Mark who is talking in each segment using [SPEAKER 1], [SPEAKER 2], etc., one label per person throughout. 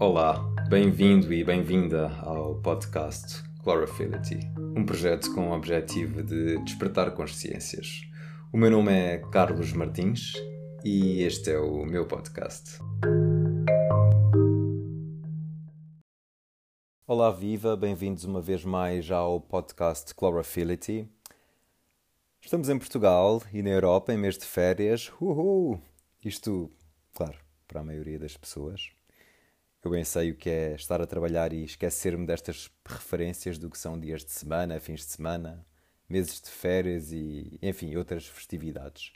[SPEAKER 1] Olá, bem-vindo e bem-vinda ao podcast Chlorophyllity, um projeto com o objetivo de despertar consciências. O meu nome é Carlos Martins e este é o meu podcast. Olá, viva, bem-vindos uma vez mais ao podcast Chlorophyllity. Estamos em Portugal e na Europa em mês de férias. Uhul! Isto, claro, para a maioria das pessoas. Eu bem sei o que é estar a trabalhar e esquecer-me destas referências do que são dias de semana, fins de semana, meses de férias e, enfim, outras festividades.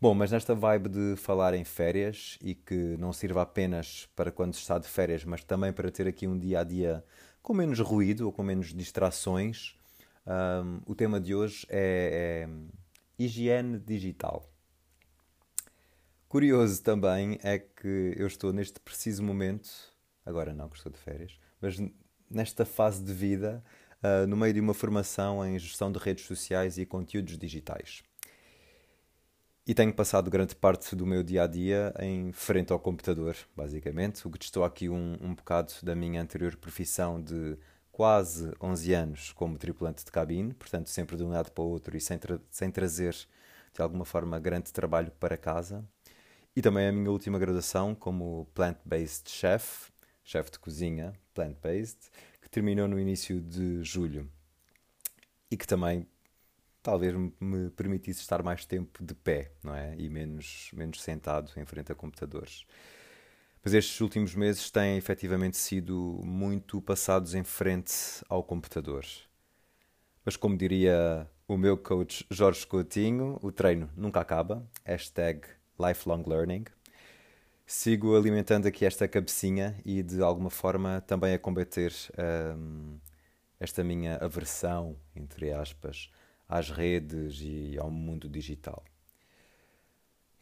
[SPEAKER 1] Bom, mas nesta vibe de falar em férias e que não sirva apenas para quando se está de férias, mas também para ter aqui um dia a dia com menos ruído ou com menos distrações, um, o tema de hoje é, é higiene digital. Curioso também é que eu estou neste preciso momento, agora não, que estou de férias, mas nesta fase de vida, uh, no meio de uma formação em gestão de redes sociais e conteúdos digitais. E tenho passado grande parte do meu dia a dia em frente ao computador, basicamente, o que estou aqui um, um bocado da minha anterior profissão de quase 11 anos como tripulante de cabine, portanto, sempre de um lado para o outro e sem, tra sem trazer de alguma forma grande trabalho para casa. E também a minha última graduação como plant-based chef, chefe de cozinha plant-based, que terminou no início de julho e que também talvez me permitisse estar mais tempo de pé, não é? E menos, menos sentado em frente a computadores. Mas estes últimos meses têm efetivamente sido muito passados em frente ao computador. Mas como diria o meu coach Jorge Coutinho, o treino nunca acaba. Hashtag lifelong learning. Sigo alimentando aqui esta cabecinha e de alguma forma também a combater um, esta minha aversão, entre aspas, às redes e ao mundo digital.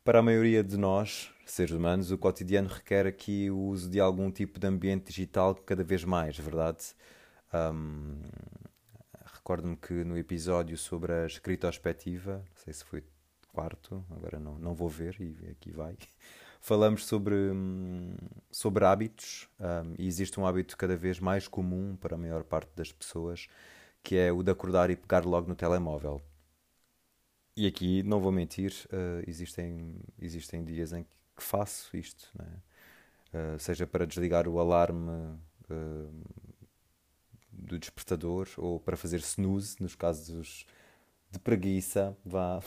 [SPEAKER 1] Para a maioria de nós, seres humanos, o cotidiano requer aqui o uso de algum tipo de ambiente digital cada vez mais, verdade? Um, Recordo-me que no episódio sobre a escritospectiva, não sei se foi quarto, agora não, não vou ver e aqui vai, falamos sobre, hum, sobre hábitos um, e existe um hábito cada vez mais comum para a maior parte das pessoas que é o de acordar e pegar logo no telemóvel. E aqui, não vou mentir, uh, existem, existem dias em que faço isto, uh, seja para desligar o alarme uh, do despertador ou para fazer snooze, nos casos de preguiça, vá.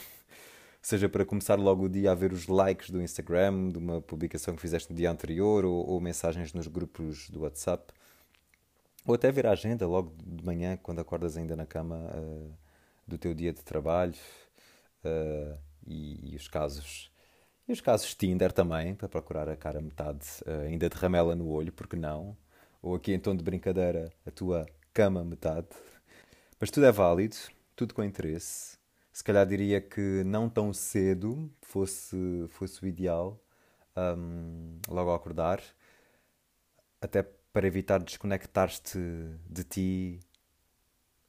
[SPEAKER 1] Seja para começar logo o dia a ver os likes do Instagram, de uma publicação que fizeste no dia anterior, ou, ou mensagens nos grupos do WhatsApp. Ou até ver a agenda logo de manhã, quando acordas ainda na cama, uh, do teu dia de trabalho. Uh, e, e, os casos. E os casos Tinder também, para procurar a cara metade, uh, ainda de ramela no olho, porque não? Ou aqui em tom de brincadeira, a tua cama metade. Mas tudo é válido, tudo com interesse. Se calhar diria que não tão cedo fosse, fosse o ideal, um, logo ao acordar, até para evitar desconectar-te de ti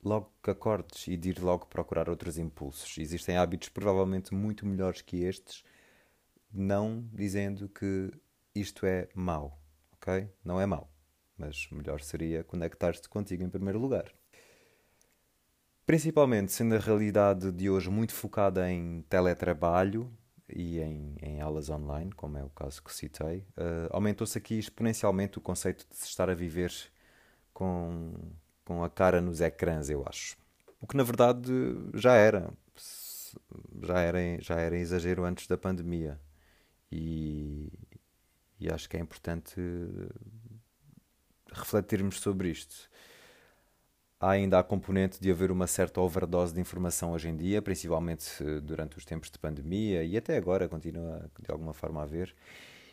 [SPEAKER 1] logo que acordes e de ir logo procurar outros impulsos. Existem hábitos provavelmente muito melhores que estes, não dizendo que isto é mau, ok? Não é mau, mas melhor seria conectar-te contigo em primeiro lugar. Principalmente sendo a realidade de hoje muito focada em teletrabalho, e em, em aulas online, como é o caso que citei, uh, aumentou-se aqui exponencialmente o conceito de se estar a viver com, com a cara nos ecrãs, eu acho. O que na verdade já era, já era, já era exagero antes da pandemia. E, e acho que é importante refletirmos sobre isto há ainda a componente de haver uma certa overdose de informação hoje em dia, principalmente durante os tempos de pandemia e até agora continua de alguma forma a haver.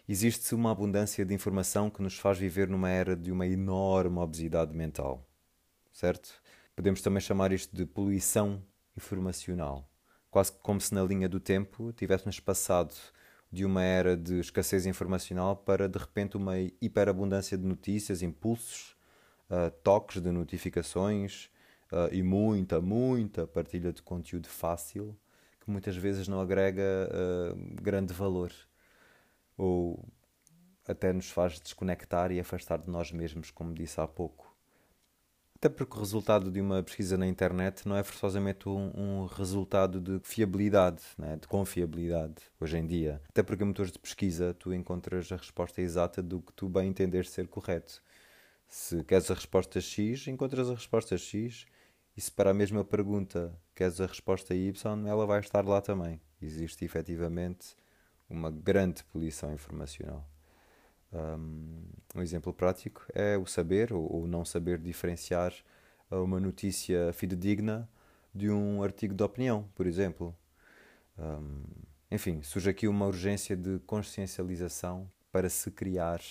[SPEAKER 1] Existe uma abundância de informação que nos faz viver numa era de uma enorme obesidade mental, certo? Podemos também chamar isto de poluição informacional, quase como se na linha do tempo tivéssemos passado de uma era de escassez informacional para de repente uma hiperabundância de notícias, impulsos uh, toques de notificações uh, e muita, muita partilha de conteúdo fácil que muitas vezes não agrega uh, grande valor. Ou até nos faz desconectar e afastar de nós mesmos, como disse há pouco. Até porque o resultado de uma pesquisa na internet não é forçosamente um, um resultado de fiabilidade, né? de confiabilidade, hoje em dia. Até porque em motores de pesquisa tu encontras a resposta exata do que tu bem entenderes ser correto. Se queres a resposta X, encontras a resposta X, e se para a mesma pergunta queres a resposta Y, ela vai estar lá também. Existe efetivamente uma grande poluição informacional. Um, exemplo prático é o saber ou, o não saber diferenciar uma notícia fidedigna de um artigo de opinião, por exemplo. Um, enfim, surge aqui uma urgência de consciencialização para se criar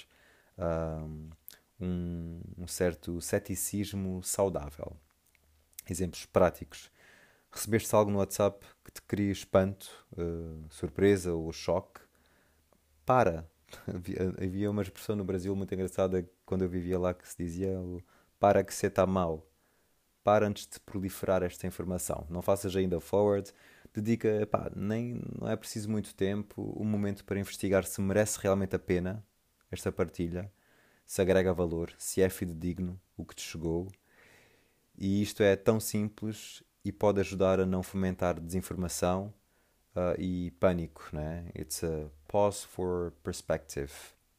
[SPEAKER 1] um, um certo ceticismo saudável. Exemplos práticos. Recebeste algo no WhatsApp que te cria espanto, uh, surpresa ou choque? Para, havia uma expressão no Brasil muito engraçada quando eu vivia lá que se dizia para que se está mal. Para antes de proliferar esta informação. Não faças ainda forward. Dedica, epá, nem, não é preciso muito tempo, um momento para investigar se merece realmente a pena esta partilha, se agrega valor, se é fidedigno o que te chegou. E isto é tão simples e pode ajudar a não fomentar desinformação uh, e pânico, né? It's a pause for perspective.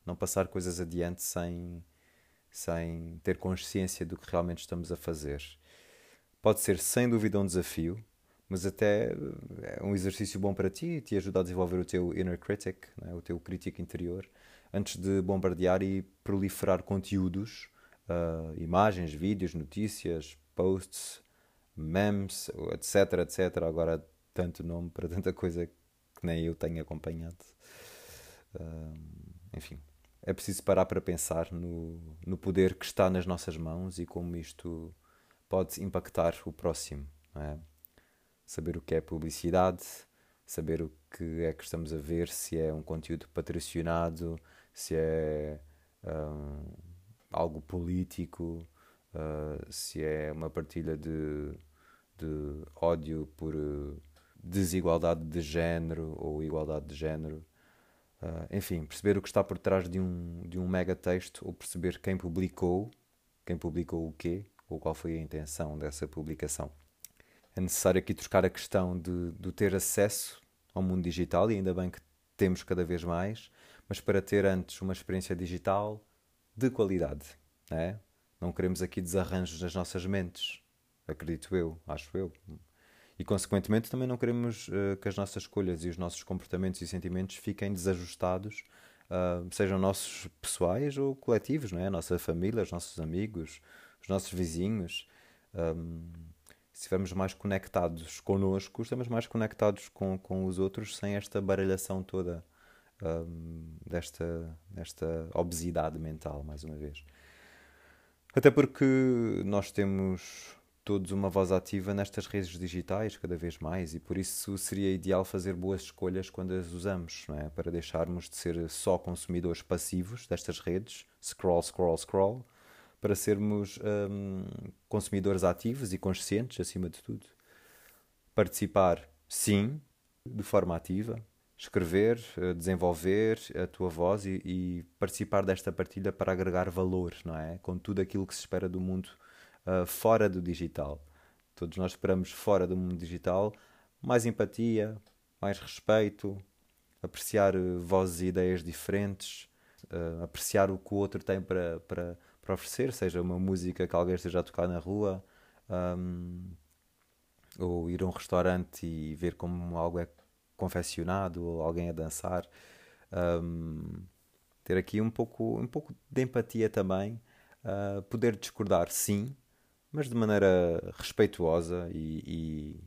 [SPEAKER 1] Não passar coisas adiante sem, sem ter consciência do que realmente estamos a fazer. Pode ser sem dúvida um desafio, mas até é um exercício bom para ti e te ajuda a desenvolver o teu inner critic, né? o teu crítico interior, antes de bombardear e proliferar conteúdos, uh, imagens, vídeos, notícias, posts, memes, etc, etc. Agora tanto nome para tanta coisa que nem eu tenho acompanhado. Uh, enfim, é preciso parar para pensar no, no poder que está nas nossas mãos e como isto pode impactar o próximo. É? Saber o que é publicidade, saber o que é que estamos a ver, se é um conteúdo patrocinado, se é um, algo político, uh, se é uma partilha de, de ódio por. Uh, desigualdade de género ou igualdade de género. Uh, enfim, perceber o que está por trás de um, de um mega texto ou perceber quem publicou, quem publicou o quê ou qual foi a intenção dessa publicação. É necessário aqui trocar a questão de, de ter acesso ao mundo digital e ainda bem que temos cada vez mais, mas para ter antes uma experiência digital de qualidade. Não, é? não queremos aqui desarranjos nas nossas mentes, acredito eu, acho eu e, consequentemente, também não queremos uh, que as nossas escolhas e os nossos comportamentos e sentimentos fiquem desajustados, uh, sejam nossos pessoais ou coletivos, não é? A nossa família, os nossos amigos, os nossos vizinhos. Um, se estivermos mais conectados connosco, estamos mais conectados com, com os outros sem esta baralhação toda um, desta, desta obesidade mental, mais uma vez. Até porque nós temos todos uma voz ativa nestas redes digitais cada vez mais e por isso seria ideal fazer boas escolhas quando as usamos, é? para deixarmos de ser só consumidores passivos destas redes, scroll, scroll, scroll, para sermos hum, consumidores ativos e conscientes acima de tudo. Participar, sim, de forma ativa, escrever, eh, desenvolver a tua voz e, e, participar desta partilha para agregar valor, não é? Com tudo aquilo que se espera do mundo uh, fora do digital. Todos nós esperamos fora do mundo digital mais empatia, mais respeito, apreciar uh, vozes e ideias diferentes, uh, apreciar o que o outro tem para, para, para oferecer, seja uma música que alguém esteja a tocar na rua, um, ou ir a um restaurante e ver como algo é confeccionado, ou alguém a dançar. Um, ter aqui um pouco, um pouco de empatia também, uh, poder discordar, sim, mas de maneira respeituosa e,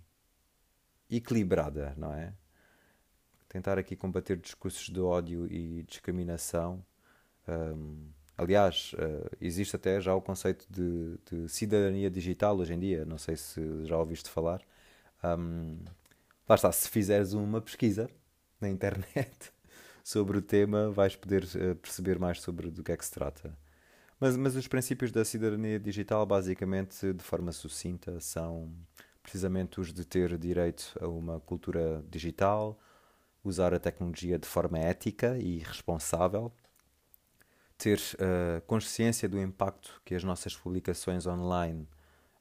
[SPEAKER 1] e equilibrada, não é? Tentar aqui combater discursos de ódio e discriminação. Um, aliás, uh, existe até já o conceito de, de, cidadania digital hoje em dia, não sei se já ouviste falar. Um, lá está, se fizeres uma pesquisa na internet sobre o tema, vais poder uh, perceber mais sobre do que é que se trata. Mas, mas os princípios da cidadania digital, basicamente, de forma sucinta, são precisamente os de ter direito a uma cultura digital, usar a tecnologia de forma ética e responsável, ter uh, consciência do impacto que as nossas publicações online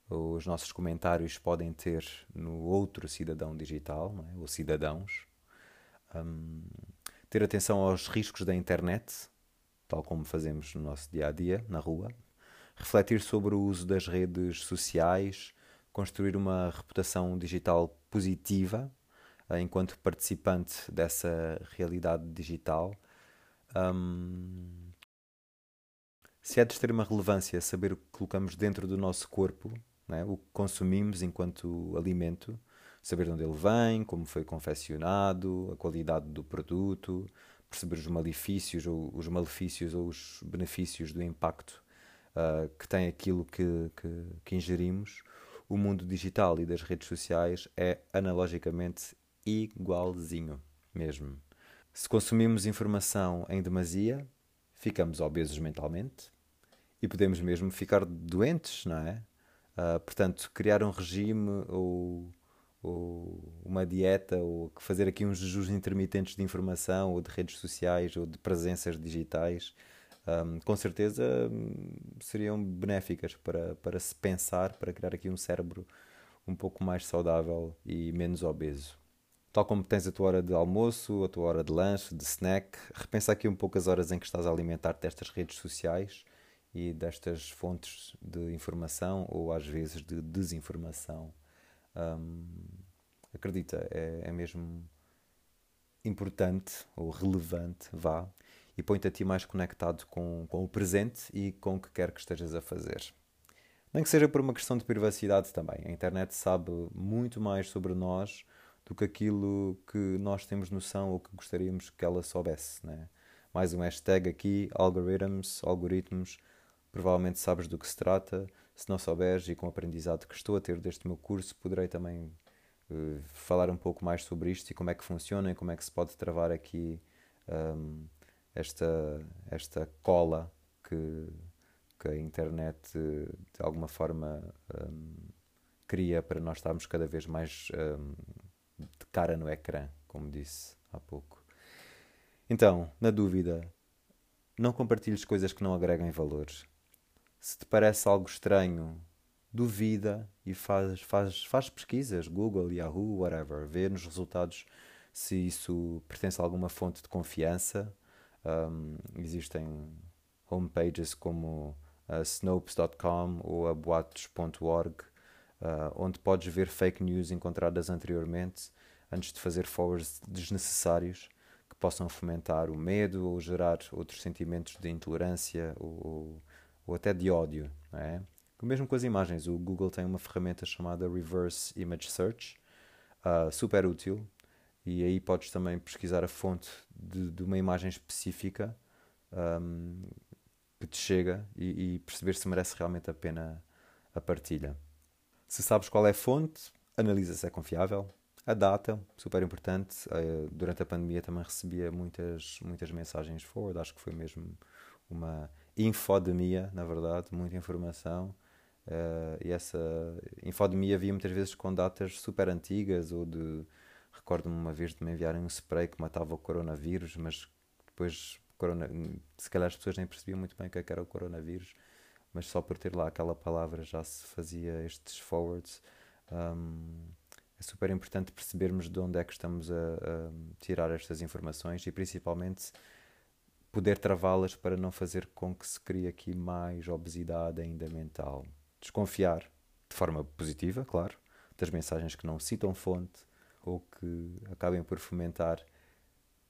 [SPEAKER 1] os nossos comentários podem ter no outro cidadão digital, é? ou cidadãos. Um, ter atenção aos riscos da internet, tal como fazemos no nosso dia a dia, na rua. Refletir sobre o uso das redes sociais, construir uma reputação digital positiva uh, enquanto participante dessa realidade digital. Um, se é de extrema relevância saber o que colocamos dentro do nosso corpo, é? o que consumimos enquanto alimento, saber de onde ele vem, como foi confeccionado, a qualidade do produto, perceber os malefícios ou os malefícios ou os benefícios do impacto uh, que tem aquilo que, que, que ingerimos. O mundo digital e das redes sociais é analogicamente igualzinho mesmo. Se consumimos informação em demasia, ficamos obesos mentalmente, e podemos mesmo ficar doentes, não é? Uh, portanto, criar um regime ou, ou, uma dieta ou fazer aqui uns jejus intermitentes de informação ou de redes sociais ou de presenças digitais, um, com certeza hum, seriam benéficas para, para se pensar, para criar aqui um cérebro um pouco mais saudável e menos obeso. Tal como tens a tua hora de almoço, a tua hora de lanche, de snack, repensa aqui um pouco as horas em que estás a alimentar-te destas redes sociais e destas fontes de informação ou às vezes de desinformação. Um, acredita, é, é mesmo importante ou relevante, vá, e põe-te a ti mais conectado com, com o presente e com o que quer que estejas a fazer. Nem que seja por uma questão de privacidade também. A internet sabe muito mais sobre nós do que aquilo que nós temos noção ou que gostaríamos que ela soubesse. Né? Mais um hashtag aqui, algorithms, algoritmos, provavelmente sabes do que se trata. Se não souberes, e com o aprendizado que estou a ter deste meu curso, poderei também uh, falar um pouco mais sobre isto e como é que funciona e como é que se pode travar aqui um, esta, esta cola que, que a internet de alguma forma um, cria para nós estarmos cada vez mais um, de cara no ecrã, como disse há pouco. Então, na dúvida, não compartilhes coisas que não agreguem valores se te parece algo estranho, duvida e faz, faz, faz pesquisas, Google, Yahoo, whatever, vê nos resultados se isso pertence a alguma fonte de confiança. Um, existem homepages como uh, snopes.com ou a boatos.org, uh, onde podes ver fake news encontradas anteriormente antes de fazer forwards desnecessários que possam fomentar o medo ou gerar outros sentimentos de intolerância ou, ou até de ódio. É? Mesmo com as imagens, o Google tem uma ferramenta chamada Reverse Image Search, uh, super útil, e aí podes também pesquisar a fonte de, de uma imagem específica um, que te chega e, e, perceber se merece realmente a pena a partilha. Se sabes qual é a fonte, analisa se é confiável. A data, super importante. Uh, durante a pandemia também recebia muitas, muitas mensagens forward, acho que foi mesmo uma infodemia, na verdade, muita informação. Uh, e essa infodemia havia muitas vezes com datas super antigas, ou de. Recordo-me uma vez de me enviarem um spray que matava o coronavírus, mas depois, corona, se calhar as pessoas nem percebiam muito bem o que, é que era o coronavírus, mas só por ter lá aquela palavra já se fazia estes forwards. Um, é super importante percebermos de onde é que estamos a, a tirar estas informações e principalmente poder travá-las para não fazer com que se crie aqui mais obesidade ainda mental. Desconfiar, de forma positiva, claro, das mensagens que não citam fonte ou que acabem por fomentar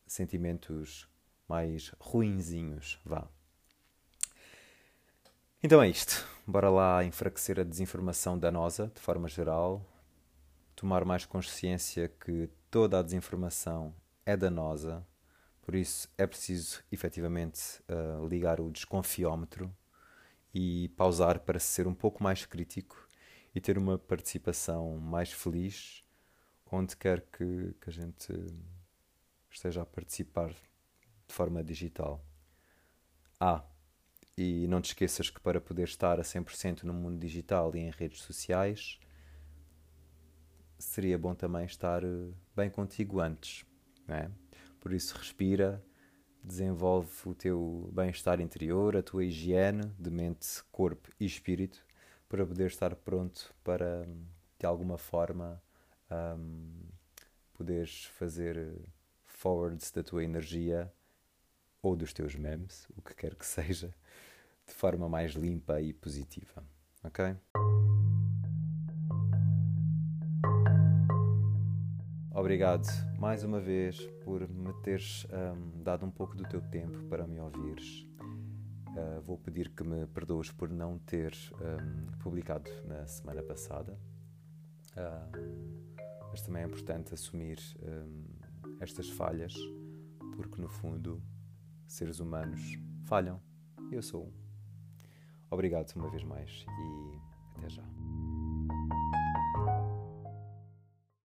[SPEAKER 1] sentimentos mais ruinzinhos, vá. Então é isto. Bora lá enfraquecer a desinformação danosa, de forma geral, tomar mais consciência que toda a desinformação é danosa por isso é preciso efetivamente uh, ligar o desconfiómetro e pausar para ser um pouco mais crítico e ter uma participação mais feliz onde quer que, que a gente esteja a participar de forma digital. Ah, e não te esqueças que para poder estar a 100% no mundo digital e em redes sociais, seria bom também estar eh, bem contigo antes, não é? Por isso, respira, desenvolve o teu bem-estar interior, a tua higiene de mente, corpo e espírito, para poder estar pronto para, de alguma forma, um, poderes fazer forwards da tua energia ou dos teus memes, o que quer que seja, de forma mais limpa e positiva. Ok? Obrigado mais uma vez por me teres um, dado um pouco do teu tempo para me ouvires. Uh, vou pedir que me perdoes por não ter um, publicado na semana passada, uh, mas também é importante assumir um, estas falhas, porque no fundo, seres humanos falham. Eu sou um. Obrigado uma vez mais e até já.